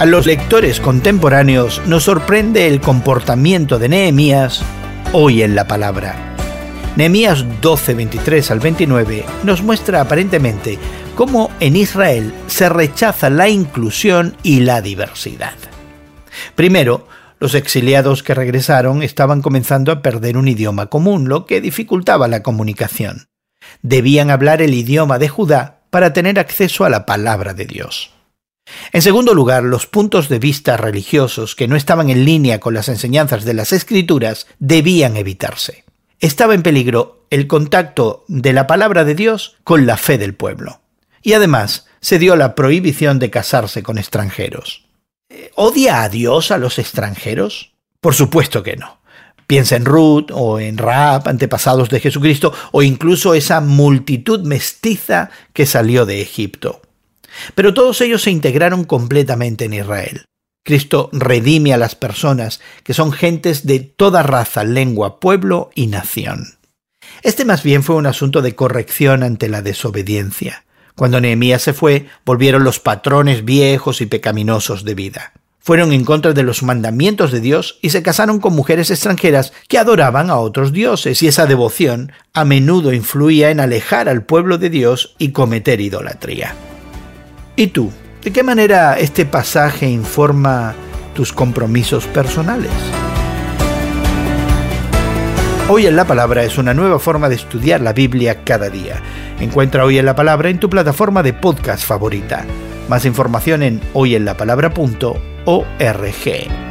A los lectores contemporáneos nos sorprende el comportamiento de Nehemías hoy en la palabra. Nehemías 12, 23 al 29 nos muestra aparentemente cómo en Israel se rechaza la inclusión y la diversidad. Primero, los exiliados que regresaron estaban comenzando a perder un idioma común, lo que dificultaba la comunicación. Debían hablar el idioma de Judá para tener acceso a la palabra de Dios. En segundo lugar, los puntos de vista religiosos que no estaban en línea con las enseñanzas de las escrituras debían evitarse. Estaba en peligro el contacto de la palabra de Dios con la fe del pueblo. Y además se dio la prohibición de casarse con extranjeros. ¿Odia a Dios a los extranjeros? Por supuesto que no. Piensa en Ruth o en Raab, antepasados de Jesucristo, o incluso esa multitud mestiza que salió de Egipto. Pero todos ellos se integraron completamente en Israel. Cristo redime a las personas, que son gentes de toda raza, lengua, pueblo y nación. Este más bien fue un asunto de corrección ante la desobediencia. Cuando Nehemías se fue, volvieron los patrones viejos y pecaminosos de vida. Fueron en contra de los mandamientos de Dios y se casaron con mujeres extranjeras que adoraban a otros dioses, y esa devoción a menudo influía en alejar al pueblo de Dios y cometer idolatría. ¿Y tú? ¿De qué manera este pasaje informa tus compromisos personales? Hoy en la Palabra es una nueva forma de estudiar la Biblia cada día. Encuentra Hoy en la Palabra en tu plataforma de podcast favorita. Más información en hoyenlapalabra.org.